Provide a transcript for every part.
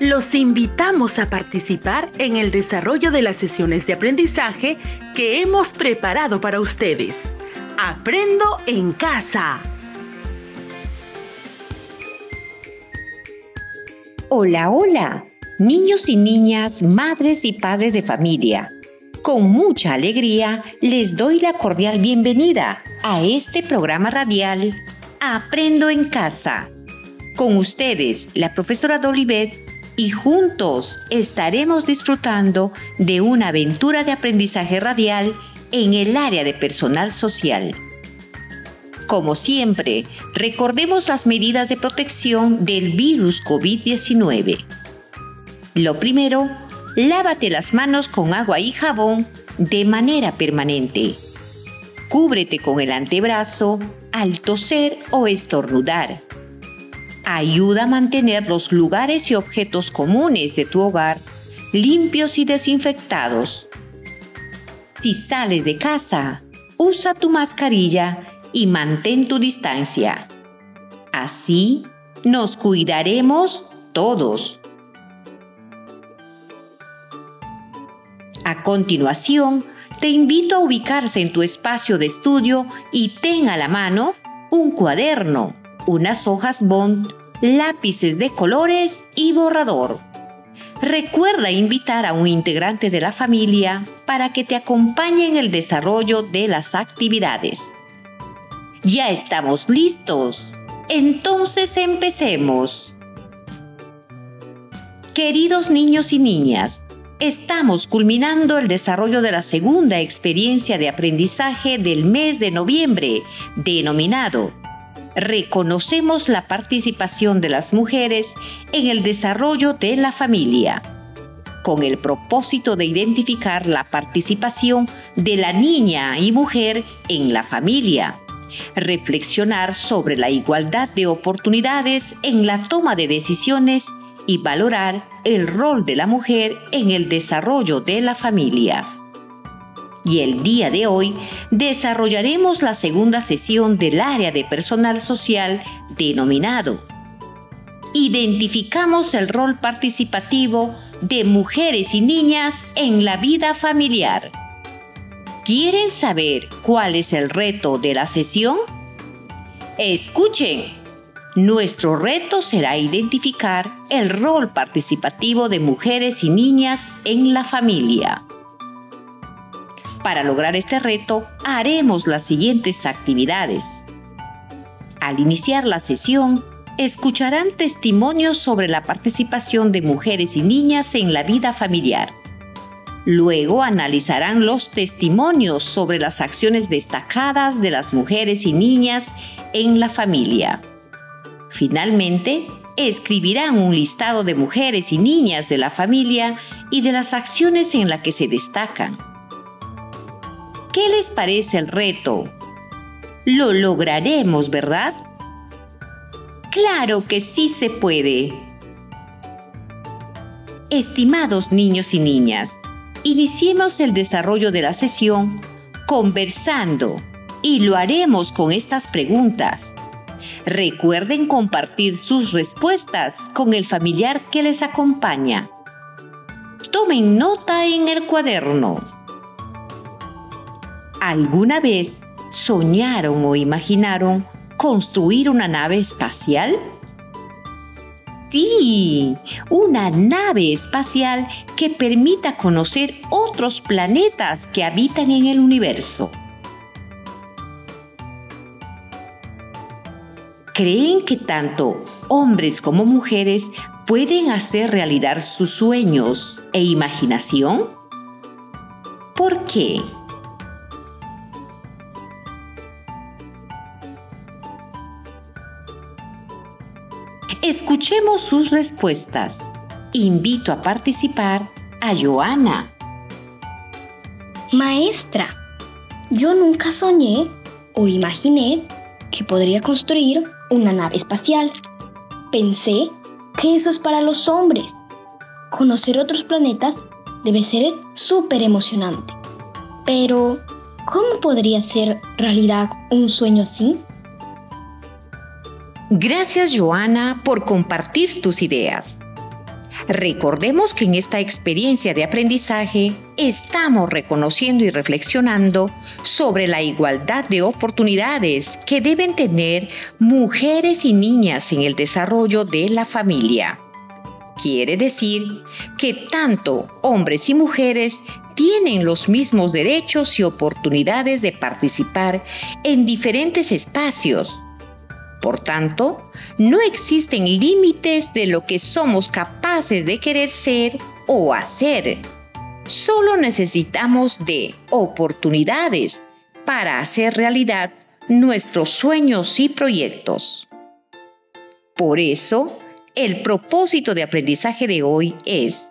Los invitamos a participar en el desarrollo de las sesiones de aprendizaje que hemos preparado para ustedes. Aprendo en casa. Hola, hola, niños y niñas, madres y padres de familia. Con mucha alegría les doy la cordial bienvenida a este programa radial Aprendo en casa. Con ustedes, la profesora Dolivet, y juntos estaremos disfrutando de una aventura de aprendizaje radial en el área de personal social. Como siempre, recordemos las medidas de protección del virus COVID-19. Lo primero, lávate las manos con agua y jabón de manera permanente. Cúbrete con el antebrazo al toser o estornudar. Ayuda a mantener los lugares y objetos comunes de tu hogar limpios y desinfectados. Si sales de casa, usa tu mascarilla y mantén tu distancia. Así nos cuidaremos todos. A continuación, te invito a ubicarse en tu espacio de estudio y ten a la mano un cuaderno, unas hojas bond, lápices de colores y borrador. Recuerda invitar a un integrante de la familia para que te acompañe en el desarrollo de las actividades. Ya estamos listos. Entonces empecemos. Queridos niños y niñas, estamos culminando el desarrollo de la segunda experiencia de aprendizaje del mes de noviembre, denominado Reconocemos la participación de las mujeres en el desarrollo de la familia, con el propósito de identificar la participación de la niña y mujer en la familia, reflexionar sobre la igualdad de oportunidades en la toma de decisiones y valorar el rol de la mujer en el desarrollo de la familia. Y el día de hoy desarrollaremos la segunda sesión del área de personal social denominado Identificamos el rol participativo de mujeres y niñas en la vida familiar. ¿Quieren saber cuál es el reto de la sesión? Escuchen. Nuestro reto será identificar el rol participativo de mujeres y niñas en la familia. Para lograr este reto, haremos las siguientes actividades. Al iniciar la sesión, escucharán testimonios sobre la participación de mujeres y niñas en la vida familiar. Luego analizarán los testimonios sobre las acciones destacadas de las mujeres y niñas en la familia. Finalmente, escribirán un listado de mujeres y niñas de la familia y de las acciones en las que se destacan. ¿Qué les parece el reto? Lo lograremos, ¿verdad? Claro que sí se puede. Estimados niños y niñas, iniciemos el desarrollo de la sesión conversando y lo haremos con estas preguntas. Recuerden compartir sus respuestas con el familiar que les acompaña. Tomen nota en el cuaderno. ¿Alguna vez soñaron o imaginaron construir una nave espacial? Sí, una nave espacial que permita conocer otros planetas que habitan en el universo. creen que tanto hombres como mujeres pueden hacer realidad sus sueños e imaginación? ¿Por qué? Escuchemos sus respuestas. Invito a participar a Joana. Maestra, yo nunca soñé o imaginé que podría construir una nave espacial. Pensé que eso es para los hombres. Conocer otros planetas debe ser súper emocionante. Pero, ¿cómo podría ser realidad un sueño así? Gracias Joana por compartir tus ideas. Recordemos que en esta experiencia de aprendizaje estamos reconociendo y reflexionando sobre la igualdad de oportunidades que deben tener mujeres y niñas en el desarrollo de la familia. Quiere decir que tanto hombres y mujeres tienen los mismos derechos y oportunidades de participar en diferentes espacios por tanto, no existen límites de lo que somos capaces de querer ser o hacer. Solo necesitamos de oportunidades para hacer realidad nuestros sueños y proyectos. Por eso, el propósito de aprendizaje de hoy es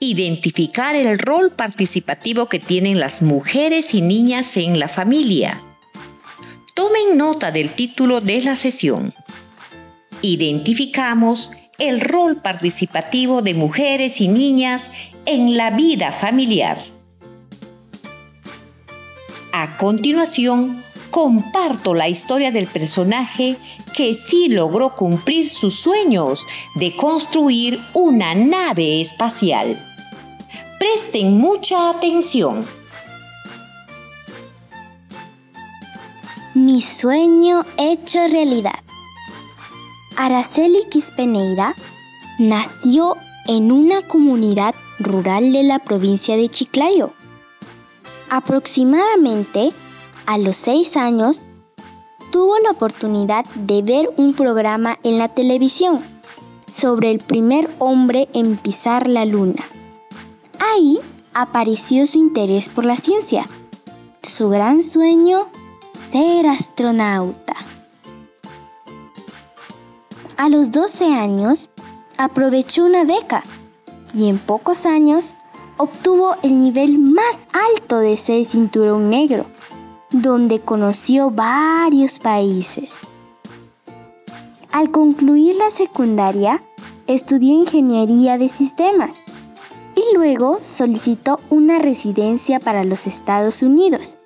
identificar el rol participativo que tienen las mujeres y niñas en la familia Tomen nota del título de la sesión. Identificamos el rol participativo de mujeres y niñas en la vida familiar. A continuación, comparto la historia del personaje que sí logró cumplir sus sueños de construir una nave espacial. Presten mucha atención. Mi sueño hecho realidad. Araceli Quispeneira nació en una comunidad rural de la provincia de Chiclayo. Aproximadamente a los seis años, tuvo la oportunidad de ver un programa en la televisión sobre el primer hombre en pisar la luna. Ahí apareció su interés por la ciencia. Su gran sueño ser astronauta. A los 12 años, aprovechó una beca y en pocos años obtuvo el nivel más alto de ser cinturón negro, donde conoció varios países. Al concluir la secundaria, estudió ingeniería de sistemas y luego solicitó una residencia para los Estados Unidos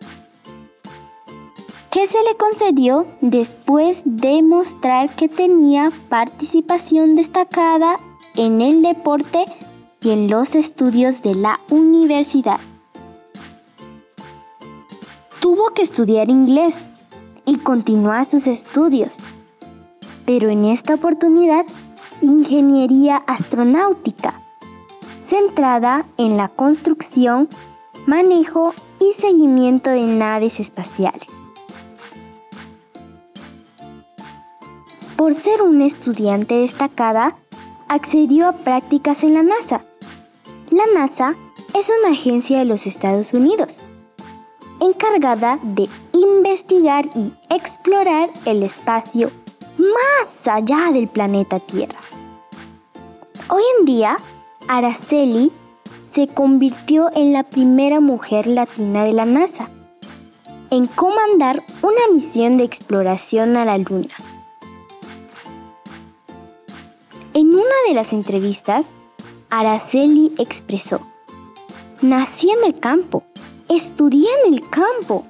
que se le concedió después de mostrar que tenía participación destacada en el deporte y en los estudios de la universidad. Tuvo que estudiar inglés y continuar sus estudios, pero en esta oportunidad ingeniería astronáutica, centrada en la construcción, manejo y seguimiento de naves espaciales. Por ser una estudiante destacada, accedió a prácticas en la NASA. La NASA es una agencia de los Estados Unidos, encargada de investigar y explorar el espacio más allá del planeta Tierra. Hoy en día, Araceli se convirtió en la primera mujer latina de la NASA en comandar una misión de exploración a la Luna. De las entrevistas, Araceli expresó, nací en el campo, estudié en el campo,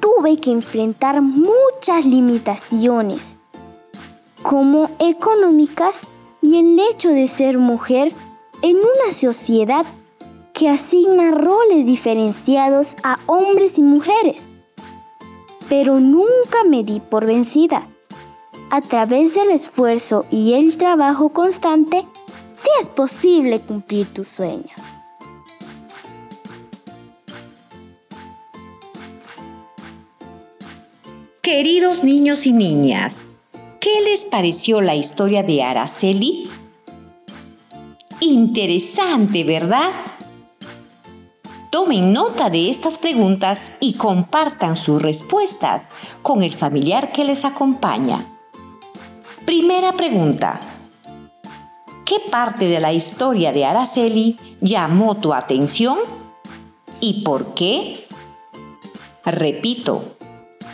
tuve que enfrentar muchas limitaciones, como económicas y el hecho de ser mujer en una sociedad que asigna roles diferenciados a hombres y mujeres. Pero nunca me di por vencida a través del esfuerzo y el trabajo constante, sí es posible cumplir tus sueños. Queridos niños y niñas, ¿qué les pareció la historia de Araceli? Interesante, ¿verdad? Tomen nota de estas preguntas y compartan sus respuestas con el familiar que les acompaña. Primera pregunta. ¿Qué parte de la historia de Araceli llamó tu atención y por qué? Repito,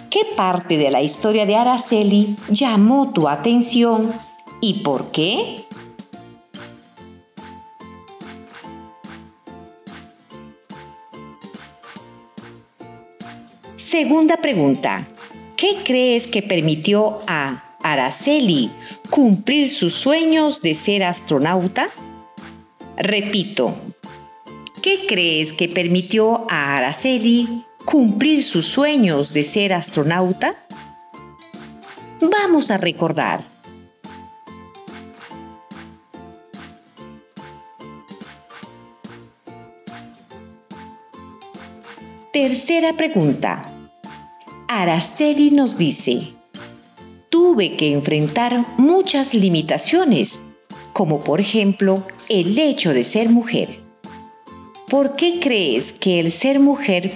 ¿qué parte de la historia de Araceli llamó tu atención y por qué? Segunda pregunta. ¿Qué crees que permitió a Araceli cumplir sus sueños de ser astronauta? Repito, ¿qué crees que permitió a Araceli cumplir sus sueños de ser astronauta? Vamos a recordar. Tercera pregunta. Araceli nos dice, tuve que enfrentar muchas limitaciones, como por ejemplo el hecho de ser mujer. ¿Por qué crees que el ser mujer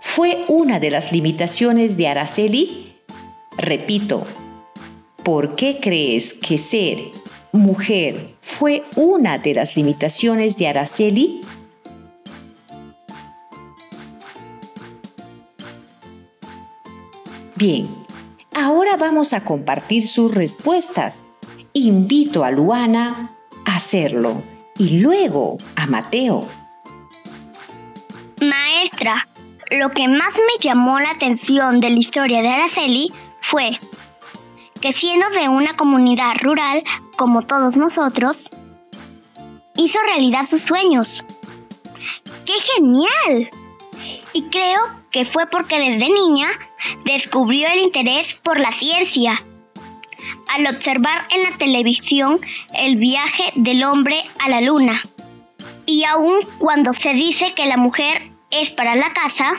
fue una de las limitaciones de Araceli? Repito, ¿por qué crees que ser mujer fue una de las limitaciones de Araceli? Bien, ahora vamos a compartir sus respuestas. Invito a Luana a hacerlo y luego a Mateo. Maestra, lo que más me llamó la atención de la historia de Araceli fue que siendo de una comunidad rural como todos nosotros, hizo realidad sus sueños. ¡Qué genial! Y creo que fue porque desde niña descubrió el interés por la ciencia. Al observar en la televisión el viaje del hombre a la luna. Y aun cuando se dice que la mujer es para la casa,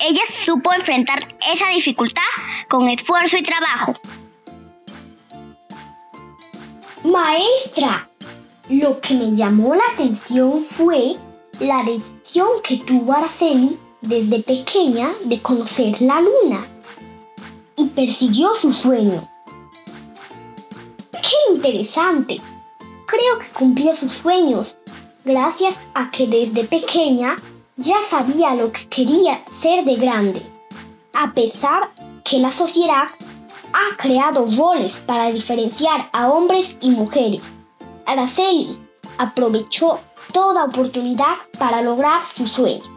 ella supo enfrentar esa dificultad con esfuerzo y trabajo. Maestra, lo que me llamó la atención fue la decisión que tuvo Araceli desde pequeña de conocer la luna y persiguió su sueño. ¡Qué interesante! Creo que cumplió sus sueños gracias a que desde pequeña ya sabía lo que quería ser de grande, a pesar que la sociedad ha creado roles para diferenciar a hombres y mujeres. Araceli aprovechó toda oportunidad para lograr su sueño.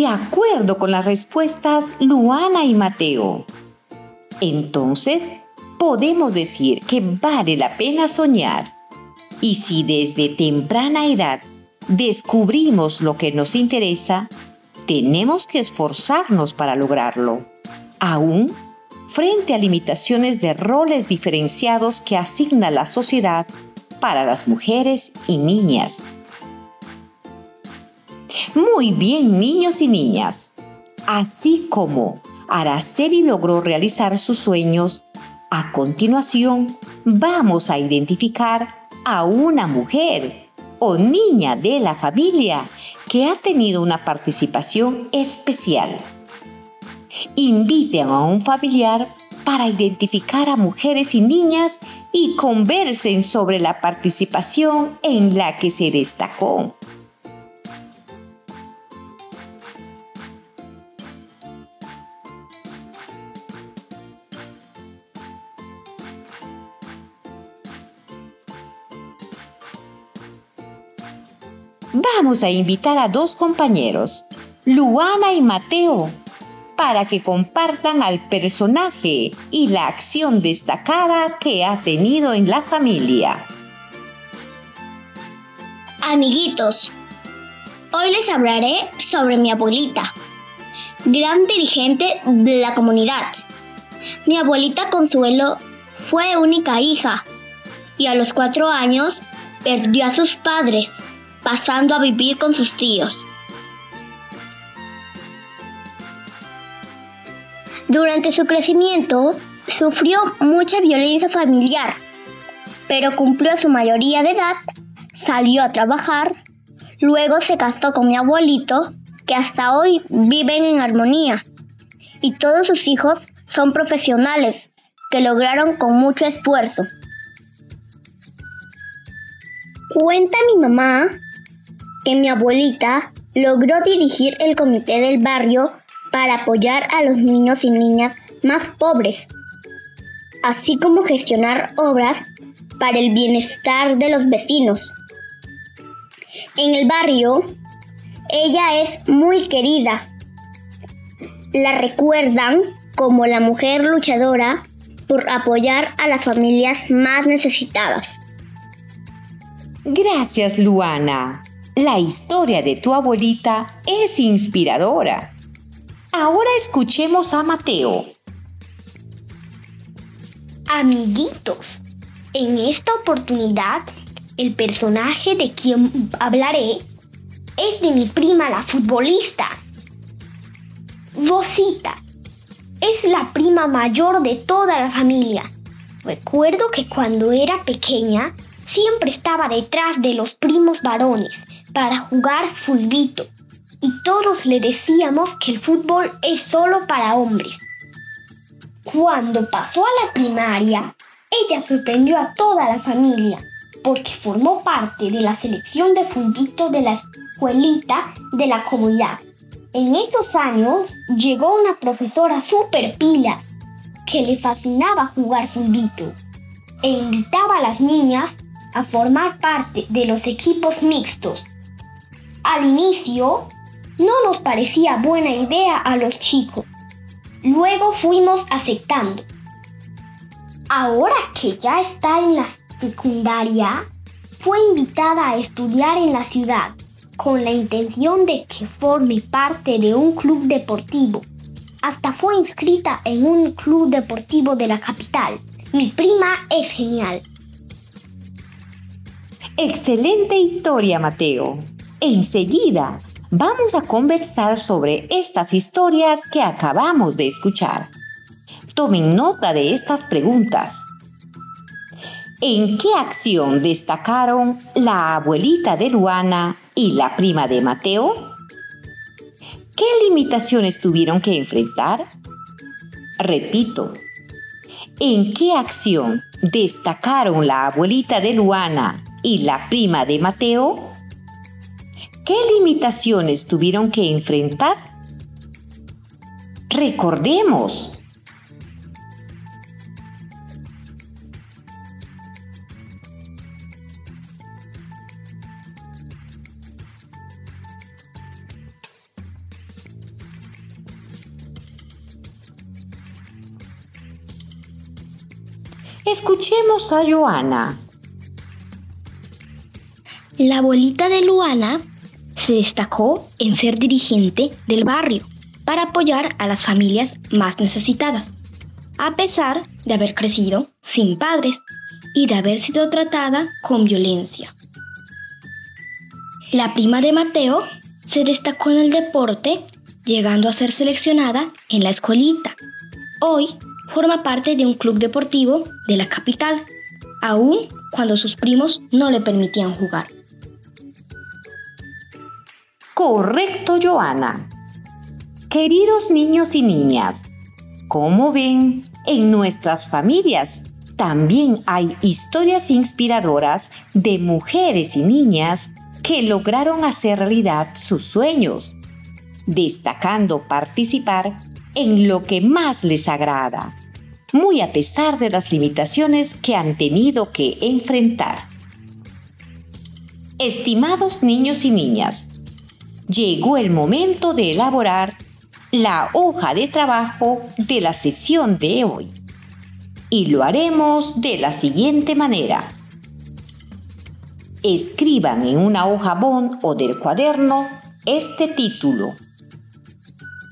De acuerdo con las respuestas Luana y Mateo. Entonces, podemos decir que vale la pena soñar. Y si desde temprana edad descubrimos lo que nos interesa, tenemos que esforzarnos para lograrlo, aún frente a limitaciones de roles diferenciados que asigna la sociedad para las mujeres y niñas. Muy bien, niños y niñas. Así como Araceli logró realizar sus sueños, a continuación vamos a identificar a una mujer o niña de la familia que ha tenido una participación especial. Inviten a un familiar para identificar a mujeres y niñas y conversen sobre la participación en la que se destacó. Vamos a invitar a dos compañeros, Luana y Mateo, para que compartan al personaje y la acción destacada que ha tenido en la familia. Amiguitos, hoy les hablaré sobre mi abuelita, gran dirigente de la comunidad. Mi abuelita Consuelo fue única hija y a los cuatro años perdió a sus padres pasando a vivir con sus tíos. Durante su crecimiento, sufrió mucha violencia familiar, pero cumplió su mayoría de edad, salió a trabajar, luego se casó con mi abuelito, que hasta hoy viven en armonía, y todos sus hijos son profesionales que lograron con mucho esfuerzo. Cuenta mi mamá que mi abuelita logró dirigir el comité del barrio para apoyar a los niños y niñas más pobres, así como gestionar obras para el bienestar de los vecinos. En el barrio, Ella es muy querida. La recuerdan como la mujer luchadora por apoyar a las familias más necesitadas. Gracias, Luana. La historia de tu abuelita es inspiradora. Ahora escuchemos a Mateo. Amiguitos, en esta oportunidad el personaje de quien hablaré es de mi prima la futbolista. Rosita es la prima mayor de toda la familia. Recuerdo que cuando era pequeña siempre estaba detrás de los primos varones para jugar fulbito y todos le decíamos que el fútbol es solo para hombres. Cuando pasó a la primaria, ella sorprendió a toda la familia porque formó parte de la selección de fulbito de la escuelita de la comunidad. En esos años llegó una profesora super pila que le fascinaba jugar fulbito e invitaba a las niñas a formar parte de los equipos mixtos. Al inicio, no nos parecía buena idea a los chicos. Luego fuimos aceptando. Ahora que ya está en la secundaria, fue invitada a estudiar en la ciudad con la intención de que forme parte de un club deportivo. Hasta fue inscrita en un club deportivo de la capital. Mi prima es genial. Excelente historia, Mateo. Enseguida vamos a conversar sobre estas historias que acabamos de escuchar. Tomen nota de estas preguntas. ¿En qué acción destacaron la abuelita de Luana y la prima de Mateo? ¿Qué limitaciones tuvieron que enfrentar? Repito, ¿en qué acción destacaron la abuelita de Luana y la prima de Mateo? ¿Qué limitaciones tuvieron que enfrentar? Recordemos. Escuchemos a Joana. La abuelita de Luana se destacó en ser dirigente del barrio para apoyar a las familias más necesitadas, a pesar de haber crecido sin padres y de haber sido tratada con violencia. La prima de Mateo se destacó en el deporte, llegando a ser seleccionada en la escuelita. Hoy forma parte de un club deportivo de la capital, aun cuando sus primos no le permitían jugar. Correcto, Joana. Queridos niños y niñas, como ven, en nuestras familias también hay historias inspiradoras de mujeres y niñas que lograron hacer realidad sus sueños, destacando participar en lo que más les agrada, muy a pesar de las limitaciones que han tenido que enfrentar. Estimados niños y niñas, llegó el momento de elaborar la hoja de trabajo de la sesión de hoy. Y lo haremos de la siguiente manera. Escriban en una hoja bond o del cuaderno este título.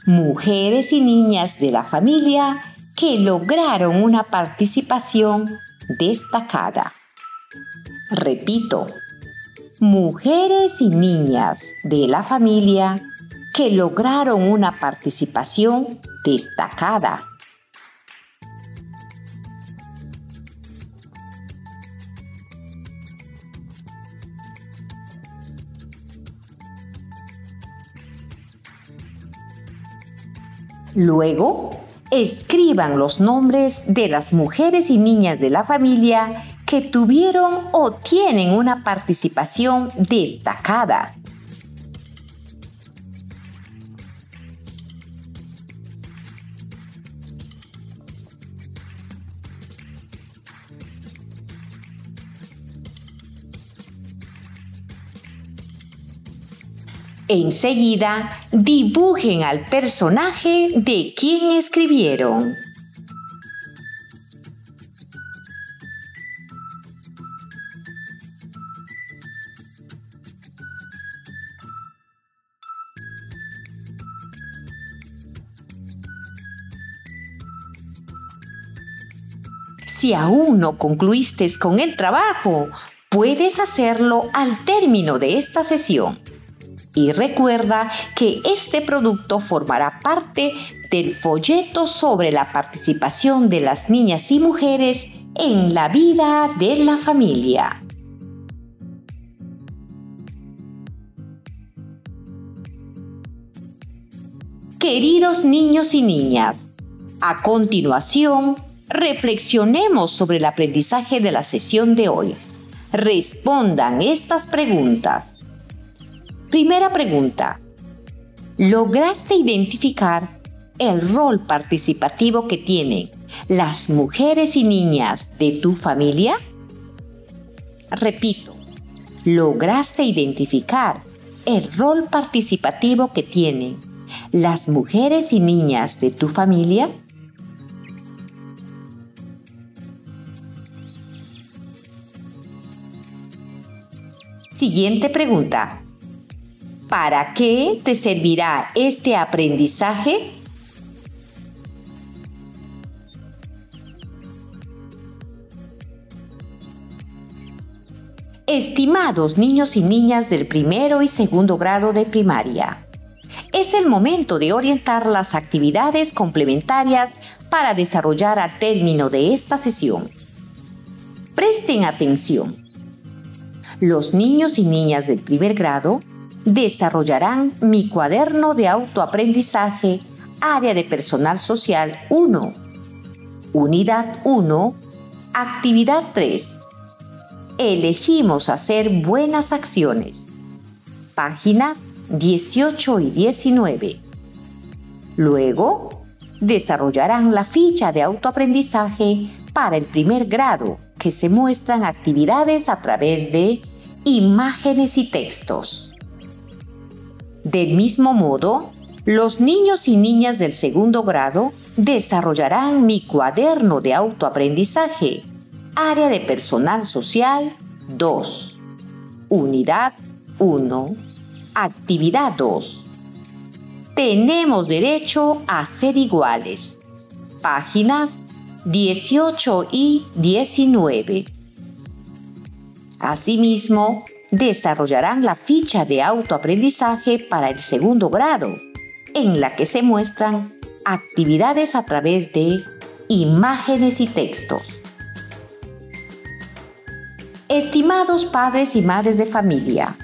Mujeres y niñas de la familia que lograron una participación destacada. Repito, mujeres y niñas de la familia que lograron una participación destacada. Luego, escriban los nombres de las mujeres y niñas de la familia que tuvieron o tienen una participación destacada. Enseguida, dibujen al personaje de quien escribieron. Si aún no concluiste con el trabajo, puedes hacerlo al término de esta sesión. Y recuerda que este producto formará parte del folleto sobre la participación de las niñas y mujeres en la vida de la familia. Queridos niños y niñas, a continuación Reflexionemos sobre el aprendizaje de la sesión de hoy. Respondan estas preguntas. Primera pregunta. ¿Lograste identificar el rol participativo que tienen las mujeres y niñas de tu familia? Repito, ¿lograste identificar el rol participativo que tienen las mujeres y niñas de tu familia? Siguiente pregunta. ¿Para qué te servirá este aprendizaje? Estimados niños y niñas del primero y segundo grado de primaria, es el momento de orientar las actividades complementarias para desarrollar al término de esta sesión. Presten atención los niños y niñas del primer grado desarrollarán mi cuaderno de autoaprendizaje Área de Personal Social 1. Unidad 1. Actividad 3. Elegimos hacer buenas acciones. Páginas 18 y 19. Luego, desarrollarán la ficha de autoaprendizaje para el primer grado que se muestran actividades a través de imágenes y textos. Del mismo modo, los niños y niñas del segundo grado desarrollarán mi cuaderno de autoaprendizaje, área de personal social 2, unidad 1, actividad 2. Tenemos derecho a ser iguales. Páginas 18 y 19. Asimismo, desarrollarán la ficha de autoaprendizaje para el segundo grado, en la que se muestran actividades a través de imágenes y textos. Estimados padres y madres de familia,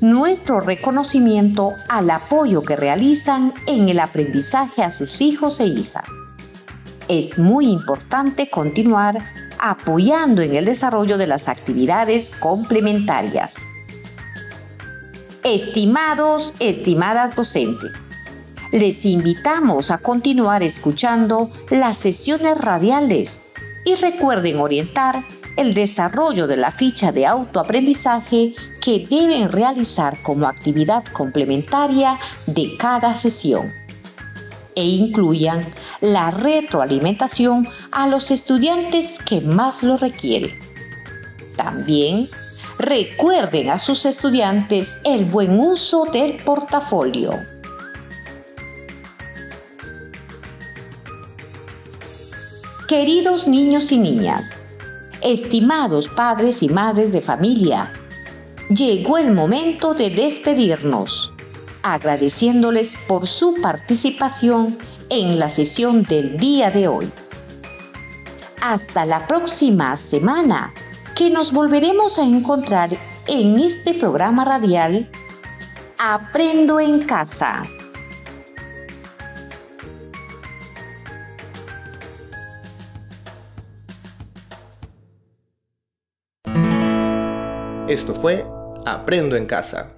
nuestro reconocimiento al apoyo que realizan en el aprendizaje a sus hijos e hijas es muy importante continuar apoyando en el desarrollo de las actividades complementarias. Estimados, estimadas docentes, les invitamos a continuar escuchando las sesiones radiales y recuerden orientar el desarrollo de la ficha de autoaprendizaje que deben realizar como actividad complementaria de cada sesión e incluyan la retroalimentación a los estudiantes que más lo requieren. También recuerden a sus estudiantes el buen uso del portafolio. Queridos niños y niñas, estimados padres y madres de familia, llegó el momento de despedirnos agradeciéndoles por su participación en la sesión del día de hoy. Hasta la próxima semana, que nos volveremos a encontrar en este programa radial Aprendo en casa. Esto fue Aprendo en casa.